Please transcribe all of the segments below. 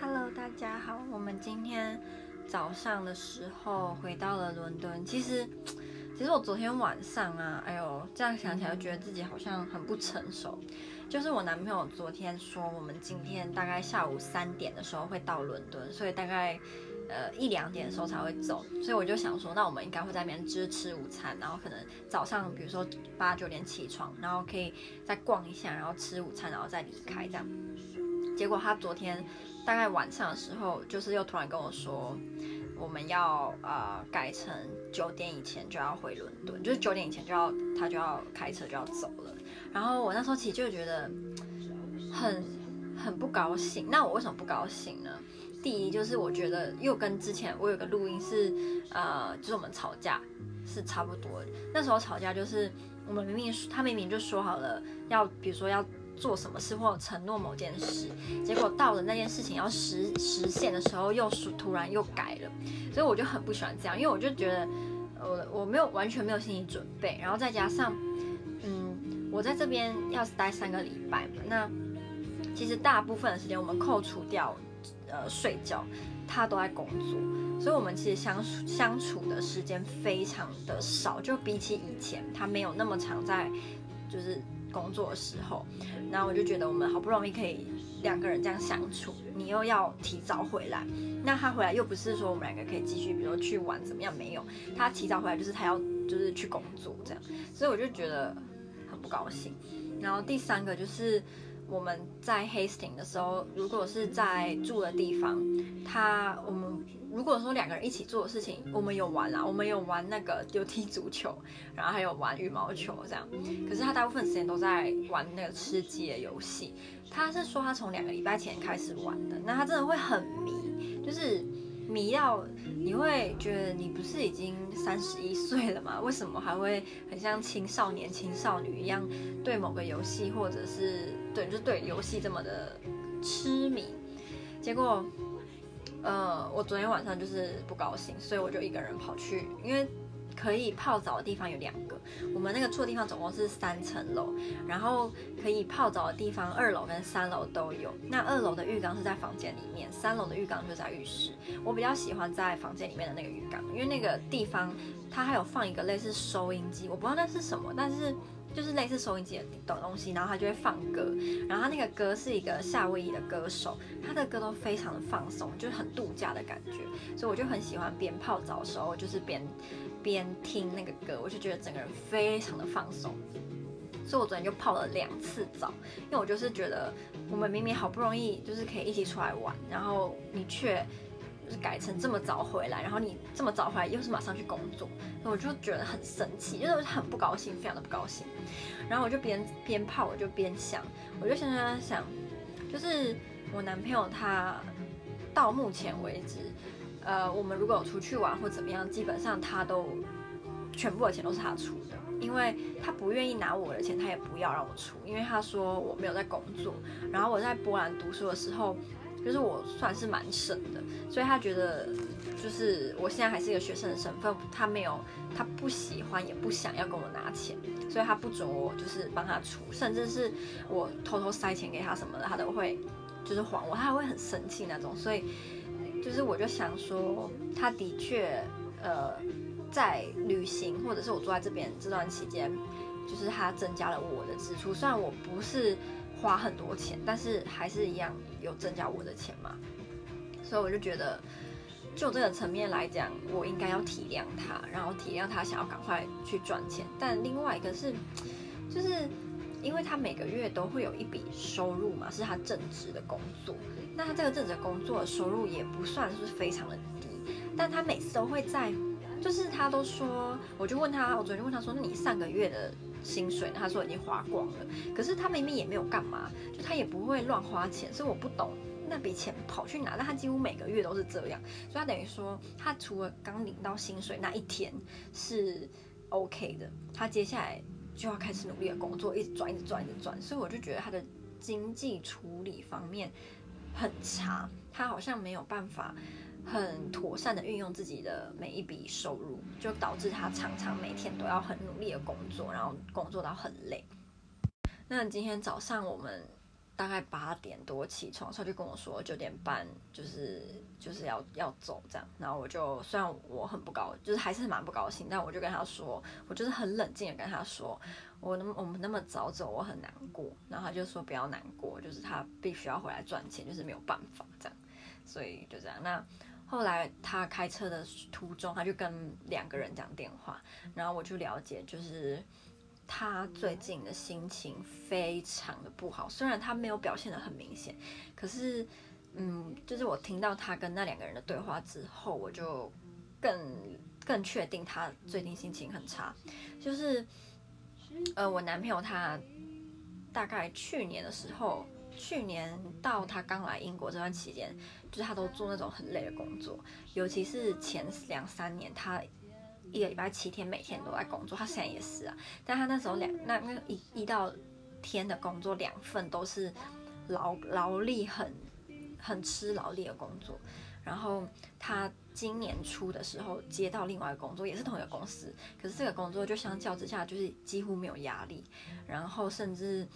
Hello，大家好。我们今天早上的时候回到了伦敦。其实，其实我昨天晚上啊，哎呦，这样想起来就，觉得自己好像很不成熟。就是我男朋友昨天说，我们今天大概下午三点的时候会到伦敦，所以大概呃一两点的时候才会走。所以我就想说，那我们应该会在那边吃吃午餐，然后可能早上比如说八九点起床，然后可以再逛一下，然后吃午餐，然后再离开这样。结果他昨天大概晚上的时候，就是又突然跟我说，我们要呃改成九点以前就要回伦敦，就是九点以前就要他就要开车就要走了。然后我那时候其实就觉得很很不高兴。那我为什么不高兴呢？第一就是我觉得又跟之前我有个录音是呃，就是我们吵架是差不多的。那时候吵架就是我们明明他明明就说好了要，比如说要。做什么事或承诺某件事，结果到了那件事情要实实现的时候，又突然又改了，所以我就很不喜欢这样，因为我就觉得，我我没有完全没有心理准备，然后再加上，嗯，我在这边要待三个礼拜嘛，那其实大部分的时间我们扣除掉，呃，睡觉，他都在工作，所以我们其实相处相处的时间非常的少，就比起以前，他没有那么常在，就是。工作的时候，然后我就觉得我们好不容易可以两个人这样相处，你又要提早回来，那他回来又不是说我们两个可以继续，比如说去玩怎么样？没有，他提早回来就是他要就是去工作这样，所以我就觉得很不高兴。然后第三个就是我们在 Hastings 的时候，如果是在住的地方，他我们。如果说两个人一起做的事情，我们有玩啦，我们有玩那个有踢足球，然后还有玩羽毛球这样。可是他大部分时间都在玩那个吃鸡的游戏。他是说他从两个礼拜前开始玩的，那他真的会很迷，就是迷到你会觉得你不是已经三十一岁了吗？为什么还会很像青少年、青少女一样对某个游戏或者是对就对游戏这么的痴迷？结果。呃，我昨天晚上就是不高兴，所以我就一个人跑去，因为可以泡澡的地方有两个，我们那个住的地方总共是三层楼，然后可以泡澡的地方二楼跟三楼都有。那二楼的浴缸是在房间里面，三楼的浴缸就在浴室。我比较喜欢在房间里面的那个浴缸，因为那个地方它还有放一个类似收音机，我不知道那是什么，但是。就是类似收音机的东西，然后他就会放歌，然后他那个歌是一个夏威夷的歌手，他的歌都非常的放松，就是很度假的感觉，所以我就很喜欢边泡澡的时候，就是边边听那个歌，我就觉得整个人非常的放松，所以我昨天就泡了两次澡，因为我就是觉得我们明明好不容易就是可以一起出来玩，然后你却。就是改成这么早回来，然后你这么早回来又是马上去工作，我就觉得很生气，就是很不高兴，非常的不高兴。然后我就边边泡，我就边想，我就想想想，就是我男朋友他到目前为止，呃，我们如果有出去玩或怎么样，基本上他都全部的钱都是他出的，因为他不愿意拿我的钱，他也不要让我出，因为他说我没有在工作。然后我在波兰读书的时候。就是我算是蛮省的，所以他觉得就是我现在还是一个学生的身份，他没有，他不喜欢也不想要跟我拿钱，所以他不准我就是帮他出，甚至是我偷偷塞钱给他什么的，他都会就是还我，他还会很生气那种。所以就是我就想说，他的确呃在旅行或者是我住在这边这段期间，就是他增加了我的支出，虽然我不是。花很多钱，但是还是一样有增加我的钱嘛，所以我就觉得，就这个层面来讲，我应该要体谅他，然后体谅他想要赶快去赚钱。但另外一个是，就是因为他每个月都会有一笔收入嘛，是他正职的工作，那他这个正职工作收入也不算是非常的低，但他每次都会在，就是他都说，我就问他，我昨天问他说，那你上个月的？薪水，他说已经花光了，可是他明明也没有干嘛，就他也不会乱花钱，所以我不懂那笔钱跑去哪。但他几乎每个月都是这样，所以他等于说，他除了刚领到薪水那一天是 OK 的，他接下来就要开始努力的工作，一直赚，一直赚，一直赚。所以我就觉得他的经济处理方面很差，他好像没有办法。很妥善的运用自己的每一笔收入，就导致他常常每天都要很努力的工作，然后工作到很累。那今天早上我们大概八点多起床，他就跟我说九点半就是就是要要走这样，然后我就虽然我很不高，就是还是蛮不高兴，但我就跟他说，我就是很冷静的跟他说，我那么我们那么早走，我很难过，然后他就说不要难过，就是他必须要回来赚钱，就是没有办法这样，所以就这样。那后来他开车的途中，他就跟两个人讲电话，然后我就了解就是。他最近的心情非常的不好，虽然他没有表现得很明显，可是，嗯，就是我听到他跟那两个人的对话之后，我就更更确定他最近心情很差。就是，呃，我男朋友他大概去年的时候，去年到他刚来英国这段期间，就是他都做那种很累的工作，尤其是前两三年他。一个礼拜七天，每天都在工作。他现在也是啊，但他那时候两那那一一到天的工作两份都是劳劳力很很吃劳力的工作。然后他今年初的时候接到另外一个工作，也是同一个公司，可是这个工作就相较之下就是几乎没有压力，然后甚至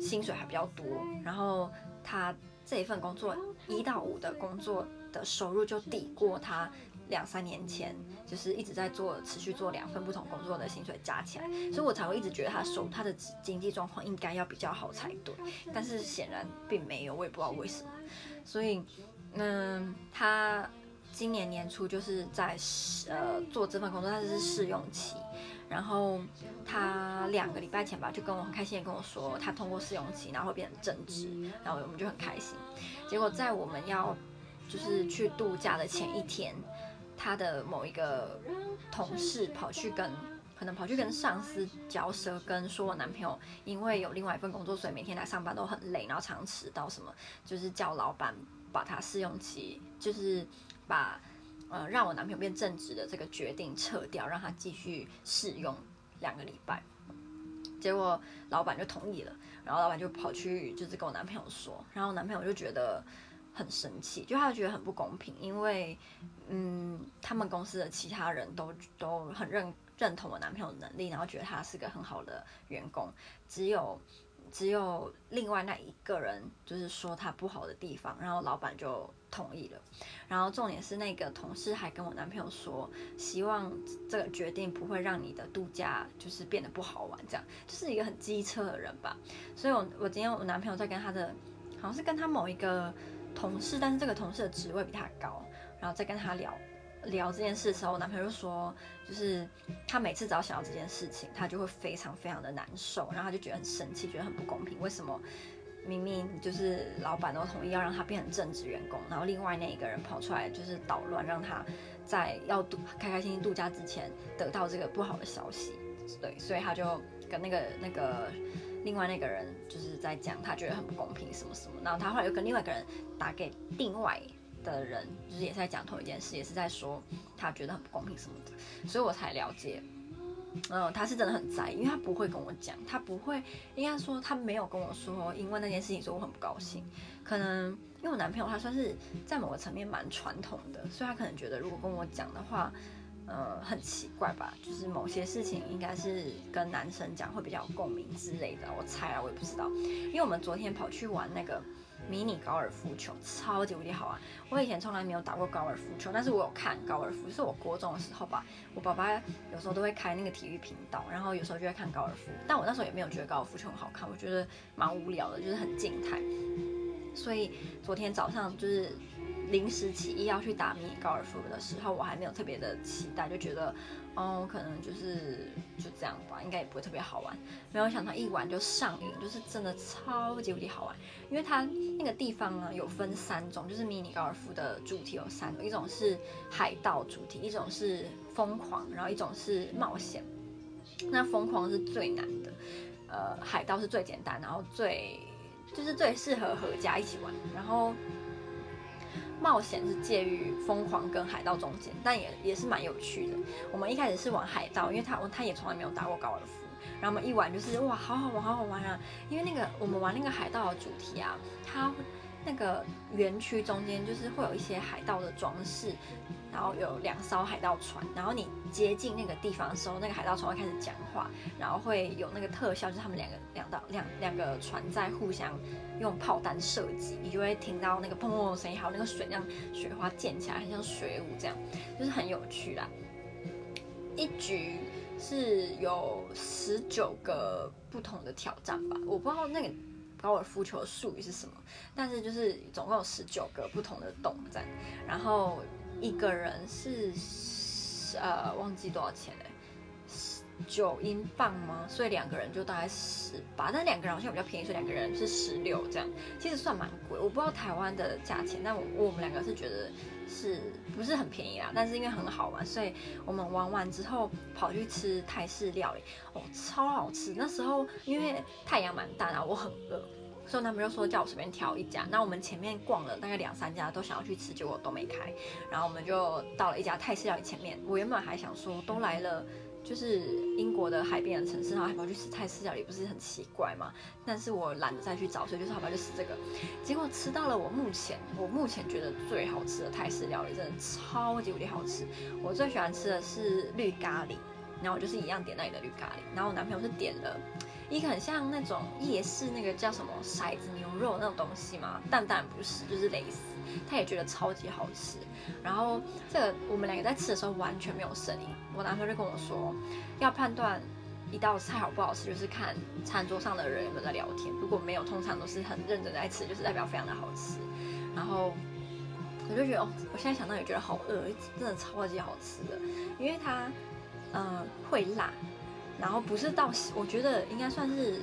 薪水还比较多。然后他这一份工作一到五的工作的收入就抵过他。两三年前，就是一直在做，持续做两份不同工作的薪水加起来，所以我才会一直觉得他收他的经济状况应该要比较好才对，但是显然并没有，我也不知道为什么。所以，嗯，他今年年初就是在试呃做这份工作，他是试用期，然后他两个礼拜前吧，就跟我很开心的跟我说，他通过试用期，然后会变成正职，然后我们就很开心。结果在我们要就是去度假的前一天。他的某一个同事跑去跟，可能跑去跟上司嚼舌根，说我男朋友因为有另外一份工作，所以每天来上班都很累，然后常迟到什么，就是叫老板把他试用期，就是把呃让我男朋友变正职的这个决定撤掉，让他继续试用两个礼拜。结果老板就同意了，然后老板就跑去就是跟我男朋友说，然后我男朋友就觉得。很生气，就他觉得很不公平，因为，嗯，他们公司的其他人都都很认认同我男朋友的能力，然后觉得他是个很好的员工，只有只有另外那一个人就是说他不好的地方，然后老板就同意了，然后重点是那个同事还跟我男朋友说，希望这个决定不会让你的度假就是变得不好玩，这样。就是一个很机车的人吧，所以我我今天我男朋友在跟他的好像是跟他某一个。同事，但是这个同事的职位比他高，然后再跟他聊聊这件事的时候，我男朋友就说，就是他每次只要想到这件事情，他就会非常非常的难受，然后他就觉得很生气，觉得很不公平，为什么明明就是老板都同意要让他变成正职员工，然后另外那一个人跑出来就是捣乱，让他在要度开开心心度假之前得到这个不好的消息，对，所以他就跟那个那个。另外那个人就是在讲，他觉得很不公平，什么什么。然后他后来又跟另外一个人打给另外的人，就是也在讲同一件事，也是在说他觉得很不公平什么的。所以我才了解，嗯，他是真的很在意，因为他不会跟我讲，他不会，应该说他没有跟我说，因为那件事情说我很不高兴。可能因为我男朋友他算是在某个层面蛮传统的，所以他可能觉得如果跟我讲的话。呃，很奇怪吧？就是某些事情应该是跟男生讲会比较有共鸣之类的，我猜啊，我也不知道。因为我们昨天跑去玩那个迷你高尔夫球，超级无敌好玩。我以前从来没有打过高尔夫球，但是我有看高尔夫，是我国中的时候吧。我爸爸有时候都会开那个体育频道，然后有时候就会看高尔夫。但我那时候也没有觉得高尔夫球很好看，我觉得蛮无聊的，就是很静态。所以昨天早上就是。临时起意要去打迷你高尔夫的时候，我还没有特别的期待，就觉得，哦，可能就是就这样吧，应该也不会特别好玩。没有想到一玩就上瘾，就是真的超级无敌好玩。因为它那个地方呢，有分三种，就是迷你高尔夫的主题有三种，一种是海盗主题，一种是疯狂，然后一种是冒险。那疯狂是最难的，呃，海盗是最简单，然后最就是最适合合家一起玩，然后。冒险是介于疯狂跟海盗中间，但也也是蛮有趣的。我们一开始是玩海盗，因为他他也从来没有打过高尔夫，然后我们一玩就是哇，好好玩，好好玩啊！因为那个我们玩那个海盗的主题啊，它那个园区中间就是会有一些海盗的装饰，然后有两艘海盗船，然后你接近那个地方的时候，那个海盗船会开始讲话，然后会有那个特效，就是他们两个两道两两个船在互相用炮弹射击，你就会听到那个砰砰的声音，还有那个水这样雪花溅起来，很像水舞这样，就是很有趣啦。一局是有十九个不同的挑战吧，我不知道那个高尔夫球的术语是什么，但是就是总共有十九个不同的洞战，然后一个人是呃忘记多少钱嘞，九英镑吗？所以两个人就大概十八，但两个人好像比较便宜，所以两个人是十六这样，其实算蛮贵，我不知道台湾的价钱，但我我们两个是觉得。是不是很便宜啦？但是因为很好玩，所以我们玩完之后跑去吃泰式料理，哦，超好吃。那时候因为太阳蛮大，然后我很饿，所以他们就说叫我随便挑一家。那我们前面逛了大概两三家，都想要去吃，结果都没开。然后我们就到了一家泰式料理前面。我原本还想说，都来了。就是英国的海边的城市，然后还跑去吃泰式料理，不是很奇怪吗？但是我懒得再去找，所以就是好吧，就吃这个。结果吃到了我目前我目前觉得最好吃的泰式料理，真的超级无敌好吃。我最喜欢吃的是绿咖喱，然后我就是一样点那里的绿咖喱。然后我男朋友是点了一个很像那种夜市那个叫什么骰子牛肉那种东西嘛，但当然不是，就是蕾丝。他也觉得超级好吃。然后这个我们两个在吃的时候完全没有声音。我男朋友就跟我说，要判断一道菜好不好吃，就是看餐桌上的人有没有在聊天。如果没有，通常都是很认真在吃，就是代表非常的好吃。然后我就觉得，哦，我现在想到也觉得好饿，真的超级好吃的，因为它呃会辣，然后不是到我觉得应该算是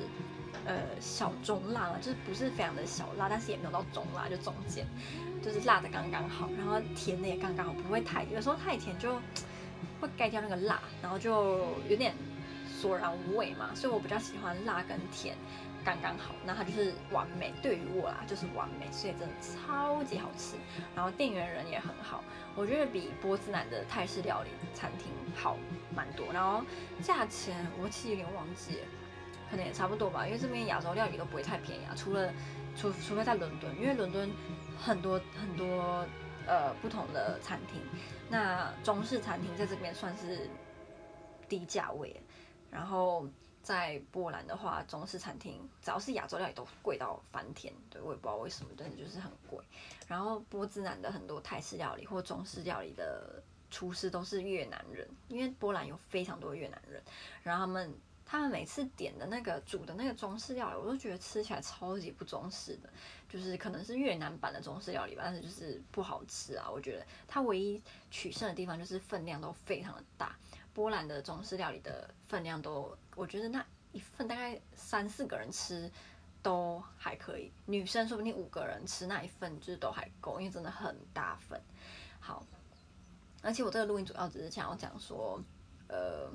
呃小中辣了，就是不是非常的小辣，但是也没有到中辣，就中间，就是辣的刚刚好，然后甜的也刚刚好，不会太，有时候太甜就。会盖掉那个辣，然后就有点索然无味嘛，所以我比较喜欢辣跟甜刚刚好，那它就是完美。对于我啦，就是完美，所以真的超级好吃。然后店员人也很好，我觉得比波兹南的泰式料理餐厅好蛮多。然后价钱我其实有点忘记，可能也差不多吧，因为这边亚洲料理都不会太便宜啊，除了除除非在伦敦，因为伦敦很多很多。呃，不同的餐厅，那中式餐厅在这边算是低价位，然后在波兰的话，中式餐厅只要是亚洲料理都贵到翻天，对，我也不知道为什么，但是就是很贵。然后波兹南的很多泰式料理或中式料理的厨师都是越南人，因为波兰有非常多越南人，然后他们。他们每次点的那个煮的那个中式料理，我都觉得吃起来超级不中式的，就是可能是越南版的中式料理吧，但是就是不好吃啊。我觉得它唯一取胜的地方就是分量都非常的大。波兰的中式料理的分量都，我觉得那一份大概三四个人吃都还可以，女生说不定五个人吃那一份就是都还够，因为真的很大份。好，而且我这个录音主要只是想要讲说，呃。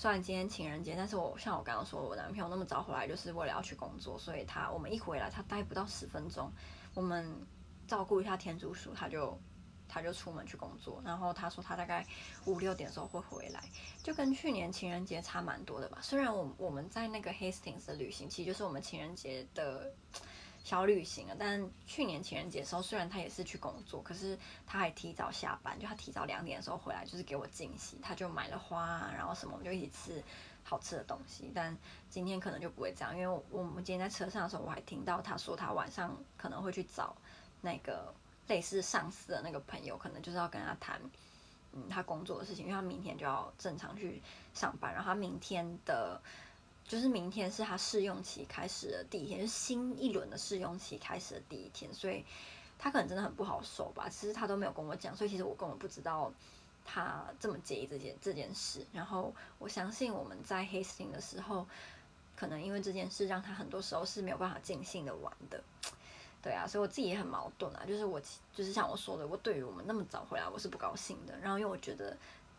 虽然今天情人节，但是我像我刚刚说，我男朋友那么早回来，就是为了要去工作，所以他我们一回来，他待不到十分钟，我们照顾一下天竺鼠，他就他就出门去工作，然后他说他大概五六点的时候会回来，就跟去年情人节差蛮多的吧。虽然我我们在那个 Hastings 的旅行，其实就是我们情人节的。小旅行了，但去年情人节的时候，虽然他也是去工作，可是他还提早下班，就他提早两点的时候回来，就是给我惊喜，他就买了花，然后什么，我们就一起吃好吃的东西。但今天可能就不会这样，因为我们今天在车上的时候，我还听到他说他晚上可能会去找那个类似上司的那个朋友，可能就是要跟他谈，嗯，他工作的事情，因为他明天就要正常去上班，然后他明天的。就是明天是他试用期开始的第一天，是新一轮的试用期开始的第一天，所以他可能真的很不好受吧。其实他都没有跟我讲，所以其实我根本不知道他这么介意这件这件事。然后我相信我们在 Hastings 的时候，可能因为这件事让他很多时候是没有办法尽兴的玩的。对啊，所以我自己也很矛盾啊。就是我就是像我说的，我对于我们那么早回来我是不高兴的。然后因为我觉得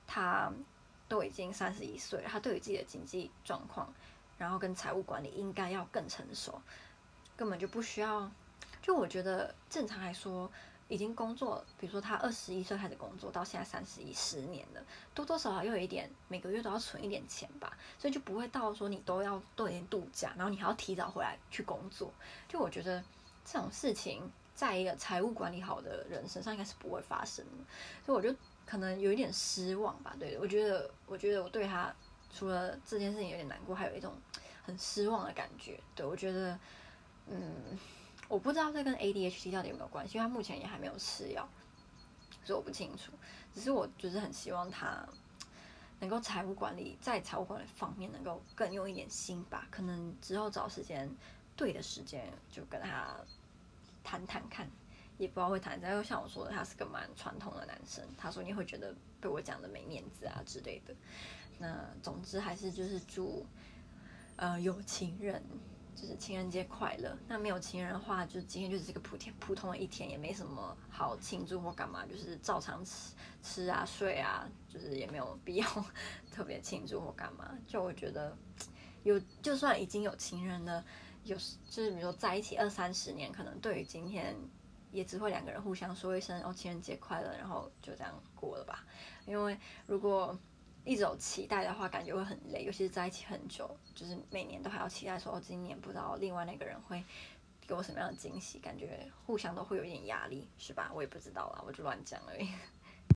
他都已经三十一岁了，他对于自己的经济状况。然后跟财务管理应该要更成熟，根本就不需要。就我觉得正常来说，已经工作，比如说他二十一岁开始工作，到现在三十一十年了，多多少少又有一点，每个月都要存一点钱吧，所以就不会到说你都要多一点度假，然后你还要提早回来去工作。就我觉得这种事情在一个财务管理好的人身上应该是不会发生的，所以我就可能有一点失望吧。对，我觉得，我觉得我对他除了这件事情有点难过，还有一种很失望的感觉。对，我觉得，嗯，我不知道这跟 ADHD 到底有没有关系，因为他目前也还没有吃药，所以我不清楚。只是我就是很希望他能够财务管理，在财务管理方面能够更用一点心吧。可能之后找时间，对的时间就跟他。谈谈看，也不知道会谈。但又像我说的，他是个蛮传统的男生。他说你会觉得被我讲的没面子啊之类的。那总之还是就是祝，呃，有情人就是情人节快乐。那没有情人的话，就今天就是一个普天普通的一天，也没什么好庆祝或干嘛，就是照常吃吃啊睡啊，就是也没有必要特别庆祝或干嘛。就我觉得有，就算已经有情人了。有时就是比如说在一起二三十年，可能对于今天也只会两个人互相说一声“哦，情人节快乐”，然后就这样过了吧。因为如果一直有期待的话，感觉会很累，尤其是在一起很久，就是每年都还要期待说“哦，今年不知道另外那个人会给我什么样的惊喜”，感觉互相都会有一点压力，是吧？我也不知道啦，我就乱讲而已。